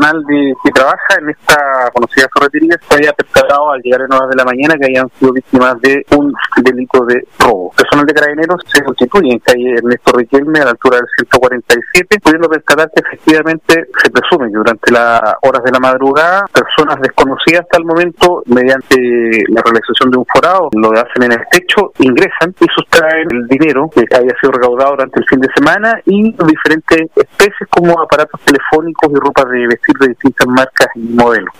personal de, que trabaja en esta conocida ferretería se había percatado al llegar en horas de la mañana que habían sido víctimas de un delito de robo. Personal de carabineros se constituye en calle Ernesto Riquelme a la altura del 147, pudiendo percatar que efectivamente se presume que durante las horas de la madrugada personas desconocidas hasta el momento, mediante la realización de un forado, lo hacen en el techo, ingresan y sustraen el dinero que había sido recaudado durante el fin de semana y diferentes especies como aparatos telefónicos y ropa de vestir de distintas marcas y modelos.